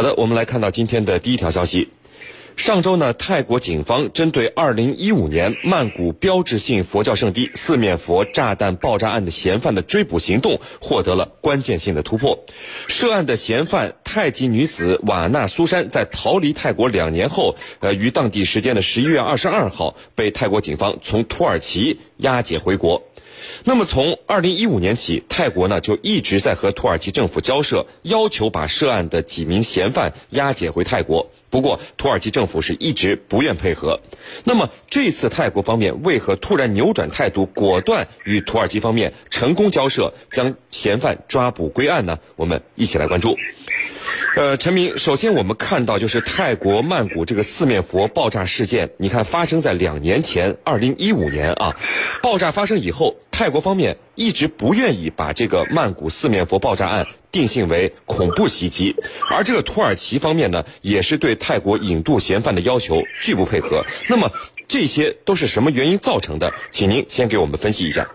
好的，我们来看到今天的第一条消息。上周呢，泰国警方针对2015年曼谷标志性佛教圣地四面佛炸弹爆炸案的嫌犯的追捕行动获得了关键性的突破。涉案的嫌犯泰籍女子瓦纳苏珊在逃离泰国两年后，呃，于当地时间的11月22号被泰国警方从土耳其押解回国。那么从2015年起，泰国呢就一直在和土耳其政府交涉，要求把涉案的几名嫌犯押解回泰国。不过，土耳其政府是一直不愿配合。那么，这次泰国方面为何突然扭转态度，果断与土耳其方面成功交涉，将嫌犯抓捕归案呢？我们一起来关注。呃，陈明，首先我们看到就是泰国曼谷这个四面佛爆炸事件，你看发生在两年前，二零一五年啊，爆炸发生以后，泰国方面一直不愿意把这个曼谷四面佛爆炸案定性为恐怖袭击，而这个土耳其方面呢，也是对泰国引渡嫌犯的要求拒不配合。那么这些都是什么原因造成的？请您先给我们分析一下。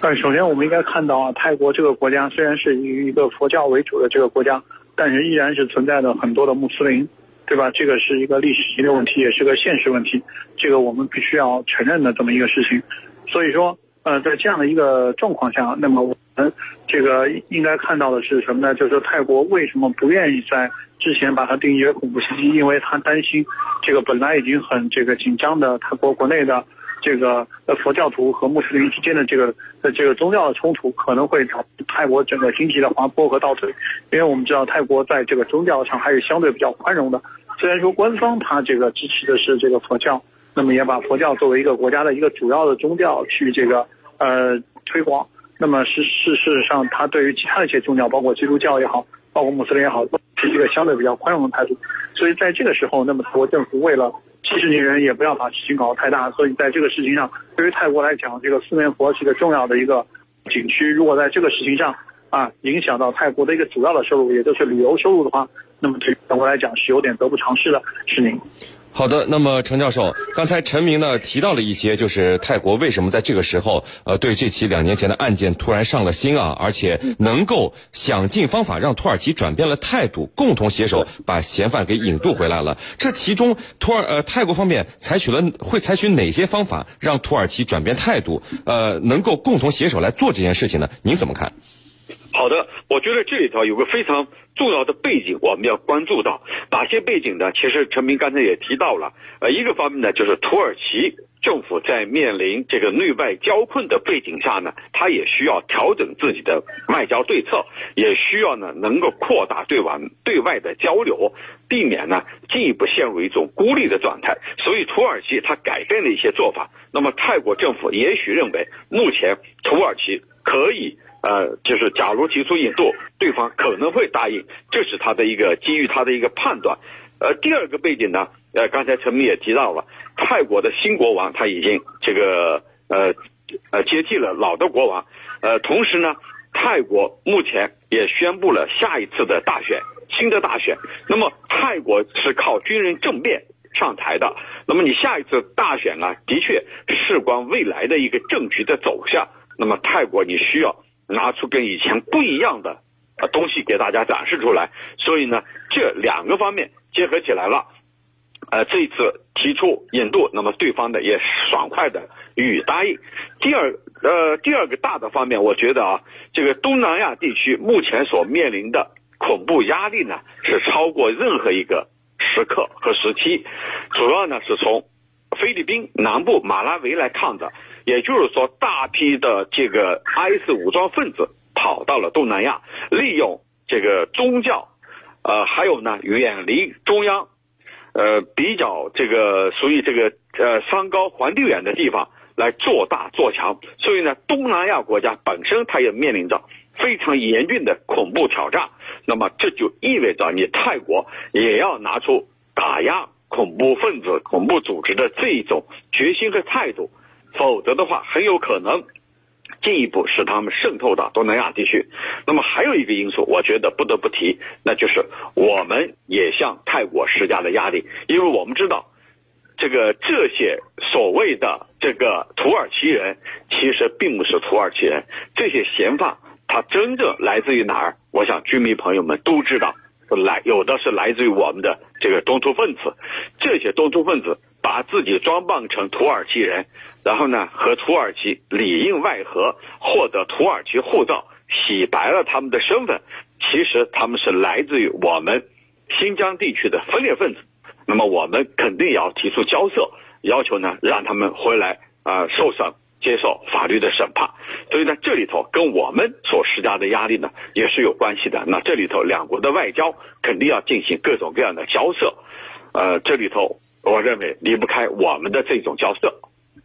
呃，首先我们应该看到啊，泰国这个国家虽然是以一个佛教为主的这个国家。但是依然是存在着很多的穆斯林，对吧？这个是一个历史性的问题，也是个现实问题，这个我们必须要承认的这么一个事情。所以说，呃，在这样的一个状况下，那么我们这个应该看到的是什么呢？就是泰国为什么不愿意在之前把它定义为恐怖袭击？因为他担心这个本来已经很这个紧张的泰国国内的。这个呃佛教徒和穆斯林之间的这个呃这个宗教的冲突可能会导致泰国整个经济的滑坡和倒退，因为我们知道泰国在这个宗教上还是相对比较宽容的。虽然说官方他这个支持的是这个佛教，那么也把佛教作为一个国家的一个主要的宗教去这个呃推广。那么是事事实上，他对于其他的一些宗教，包括基督教也好，包括穆斯林也好，都是一个相对比较宽容的态度。所以在这个时候，那么泰国政府为了息事宁人，也不要把事情搞得太大。所以在这个事情上，对于泰国来讲，这个四面佛是个重要的一个景区。如果在这个事情上啊，影响到泰国的一个主要的收入，也就是旅游收入的话，那么对泰国来讲是有点得不偿失的。是您。好的，那么程教授，刚才陈明呢提到了一些，就是泰国为什么在这个时候，呃，对这起两年前的案件突然上了心啊，而且能够想尽方法让土耳其转变了态度，共同携手把嫌犯给引渡回来了。这其中，土耳呃泰国方面采取了会采取哪些方法让土耳其转变态度？呃，能够共同携手来做这件事情呢？您怎么看？好的，我觉得这里头有个非常。重要的背景我们要关注到哪些背景呢？其实陈明刚才也提到了，呃，一个方面呢，就是土耳其政府在面临这个内外交困的背景下呢，它也需要调整自己的外交对策，也需要呢能够扩大对外对外的交流，避免呢进一步陷入一种孤立的状态。所以土耳其它改变了一些做法。那么泰国政府也许认为，目前土耳其可以。呃，就是假如提出引渡，对方可能会答应，这是他的一个基于他的一个判断。呃，第二个背景呢，呃，刚才陈明也提到了，泰国的新国王他已经这个呃呃接替了老的国王，呃，同时呢，泰国目前也宣布了下一次的大选，新的大选。那么泰国是靠军人政变上台的，那么你下一次大选啊，的确事关未来的一个政局的走向。那么泰国你需要。拿出跟以前不一样的东西给大家展示出来，所以呢，这两个方面结合起来了，呃，这一次提出引渡，那么对方的也爽快的予以答应。第二，呃，第二个大的方面，我觉得啊，这个东南亚地区目前所面临的恐怖压力呢，是超过任何一个时刻和时期，主要呢是从菲律宾南部马拉维来看的。也就是说，大批的这个 IS 武装分子跑到了东南亚，利用这个宗教，呃，还有呢，远离中央，呃，比较这个属于这个呃山高皇帝远的地方来做大做强。所以呢，东南亚国家本身它也面临着非常严峻的恐怖挑战。那么这就意味着你泰国也要拿出打压恐怖分子、恐怖组织的这一种决心和态度。否则的话，很有可能进一步使他们渗透到东南亚地区。那么还有一个因素，我觉得不得不提，那就是我们也向泰国施加了压力，因为我们知道，这个这些所谓的这个土耳其人，其实并不是土耳其人。这些嫌犯他真正来自于哪儿？我想居民朋友们都知道，来有的是来自于我们的这个东突分子，这些东突分子把自己装扮成土耳其人，然后呢和土耳其里应外合，获得土耳其护照，洗白了他们的身份，其实他们是来自于我们新疆地区的分裂分子，那么我们肯定要提出交涉，要求呢让他们回来啊受审。接受法律的审判，所以呢，这里头跟我们所施加的压力呢也是有关系的。那这里头两国的外交肯定要进行各种各样的交涉，呃，这里头我认为离不开我们的这种交涉。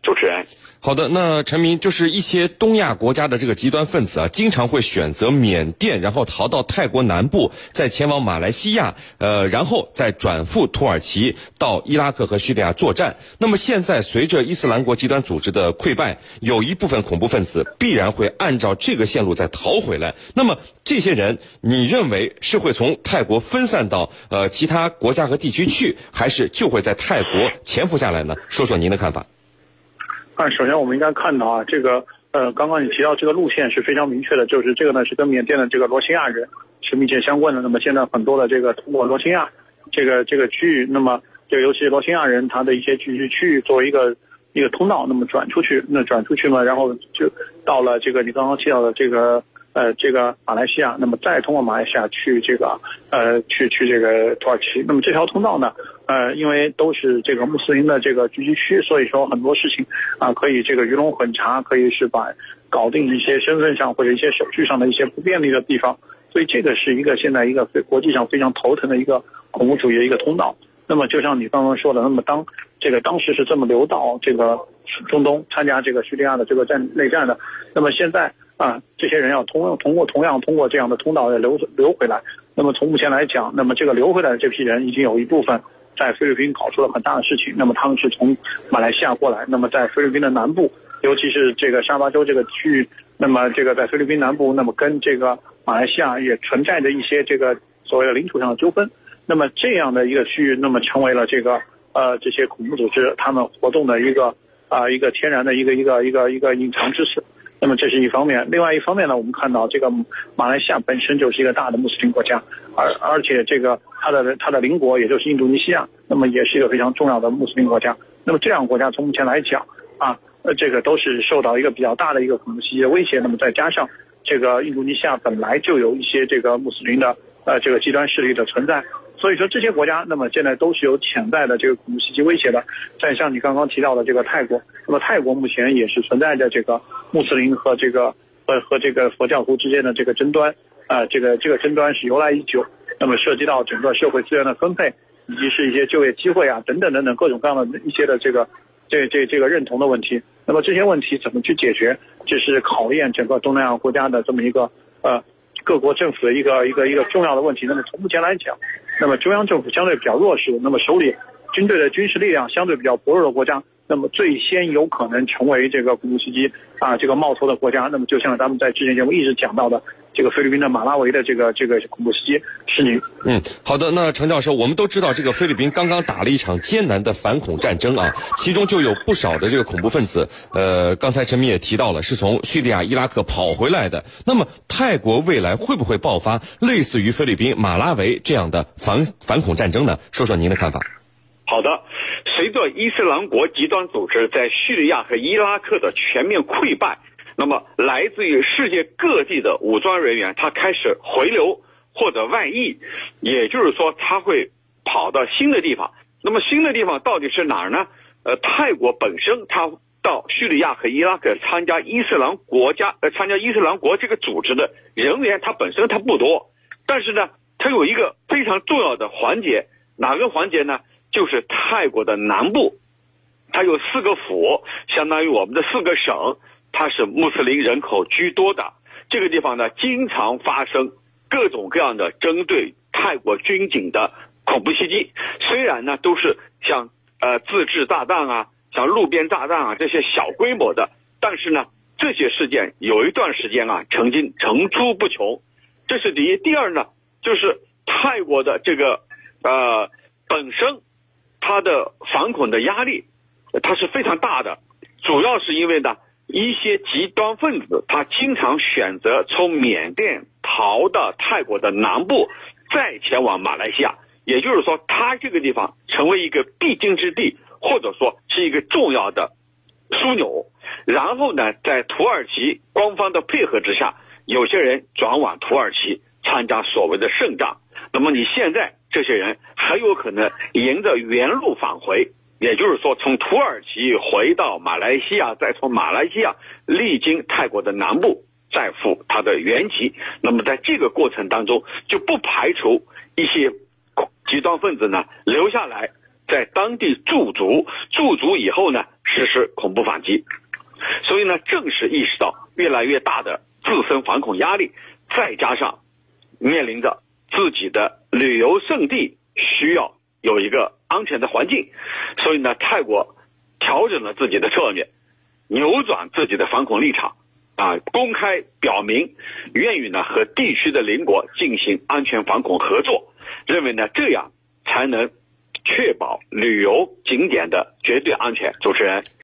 主持人。好的，那陈明就是一些东亚国家的这个极端分子啊，经常会选择缅甸，然后逃到泰国南部，再前往马来西亚，呃，然后再转赴土耳其，到伊拉克和叙利亚作战。那么现在随着伊斯兰国极端组织的溃败，有一部分恐怖分子必然会按照这个线路再逃回来。那么这些人，你认为是会从泰国分散到呃其他国家和地区去，还是就会在泰国潜伏下来呢？说说您的看法。啊，首先我们应该看到啊，这个呃，刚刚你提到这个路线是非常明确的，就是这个呢是跟缅甸的这个罗兴亚人是密切相关的。那么现在很多的这个通过罗兴亚这个这个区域，那么就尤其是罗兴亚人他的一些聚居区域作为一个一个通道，那么转出去，那转出去嘛，然后就到了这个你刚刚提到的这个。呃，这个马来西亚，那么再通过马来西亚去这个，呃，去去这个土耳其。那么这条通道呢，呃，因为都是这个穆斯林的这个聚集区，所以说很多事情啊，可以这个鱼龙混杂，可以是把搞定一些身份上或者一些手续上的一些不便利的地方。所以这个是一个现在一个非国际上非常头疼的一个恐怖主义的一个通道。那么就像你刚刚说的，那么当这个当时是这么流到这个中东参加这个叙利亚的这个战内战的，那么现在。啊，这些人要通通过同样通过这样的通道要流流回来。那么从目前来讲，那么这个流回来的这批人已经有一部分在菲律宾搞出了很大的事情。那么他们是从马来西亚过来，那么在菲律宾的南部，尤其是这个沙巴州这个区域，那么这个在菲律宾南部，那么跟这个马来西亚也存在着一些这个所谓的领土上的纠纷。那么这样的一个区域，那么成为了这个呃这些恐怖组织他们活动的一个啊一个天然的一个一个一个一个隐藏之处。那么这是一方面，另外一方面呢，我们看到这个马来西亚本身就是一个大的穆斯林国家，而而且这个它的它的邻国也就是印度尼西亚，那么也是一个非常重要的穆斯林国家。那么这两个国家从目前来讲啊，呃，这个都是受到一个比较大的一个恐怖袭击的威胁。那么再加上这个印度尼西亚本来就有一些这个穆斯林的呃这个极端势力的存在。所以说这些国家，那么现在都是有潜在的这个恐怖袭击威胁的。再像你刚刚提到的这个泰国，那么泰国目前也是存在着这个穆斯林和这个和和这个佛教徒之间的这个争端，啊，这个这个争端是由来已久。那么涉及到整个社会资源的分配，以及是一些就业机会啊等等等等各种各样的一些的这个这这这个认同的问题。那么这些问题怎么去解决，这是考验整个东南亚国家的这么一个呃各国政府的一个一个一个重要的问题。那么从目前来讲。那么中央政府相对比较弱势，那么手里军队的军事力量相对比较薄弱的国家，那么最先有可能成为这个恐怖袭击啊这个冒头的国家，那么就像咱们在之前节目一直讲到的，这个菲律宾的马拉维的这个这个恐怖袭击是您。嗯，好的，那程教授，我们都知道这个菲律宾刚刚打了一场艰难的反恐战争啊，其中就有不少的这个恐怖分子，呃，刚才陈明也提到了，是从叙利亚、伊拉克跑回来的。那么泰国未来会不会爆发类似于菲律宾马拉维这样的反反恐战争呢？说说您的看法。好的，随着伊斯兰国极端组织在叙利亚和伊拉克的全面溃败，那么来自于世界各地的武装人员他开始回流或者外溢，也就是说他会跑到新的地方。那么新的地方到底是哪儿呢？呃，泰国本身他到叙利亚和伊拉克参加伊斯兰国家呃参加伊斯兰国这个组织的人员，他本身他不多，但是呢，他有一个非常重要的环节，哪个环节呢？就是泰国的南部，它有四个府，相当于我们的四个省，它是穆斯林人口居多的。这个地方呢，经常发生各种各样的针对泰国军警的恐怖袭击。虽然呢，都是像呃自制炸弹啊，像路边炸弹啊这些小规模的，但是呢，这些事件有一段时间啊，曾经层出不穷。这是第一。第二呢，就是泰国的这个呃本身。它的反恐的压力，它是非常大的，主要是因为呢，一些极端分子他经常选择从缅甸逃到泰国的南部，再前往马来西亚。也就是说，它这个地方成为一个必经之地，或者说是一个重要的枢纽。然后呢，在土耳其官方的配合之下，有些人转往土耳其参加所谓的圣战。那么你现在这些人很有可能沿着原路返回，也就是说从土耳其回到马来西亚，再从马来西亚历经泰国的南部，再赴他的原籍。那么在这个过程当中，就不排除一些。极端分子呢留下来，在当地驻足，驻足以后呢实施恐怖反击，所以呢正是意识到越来越大的自身反恐压力，再加上面临着自己的旅游胜地需要有一个安全的环境，所以呢泰国调整了自己的策略，扭转自己的反恐立场，啊公开表明愿意呢和地区的邻国进行安全反恐合作。认为呢，这样才能确保旅游景点的绝对安全。主持人。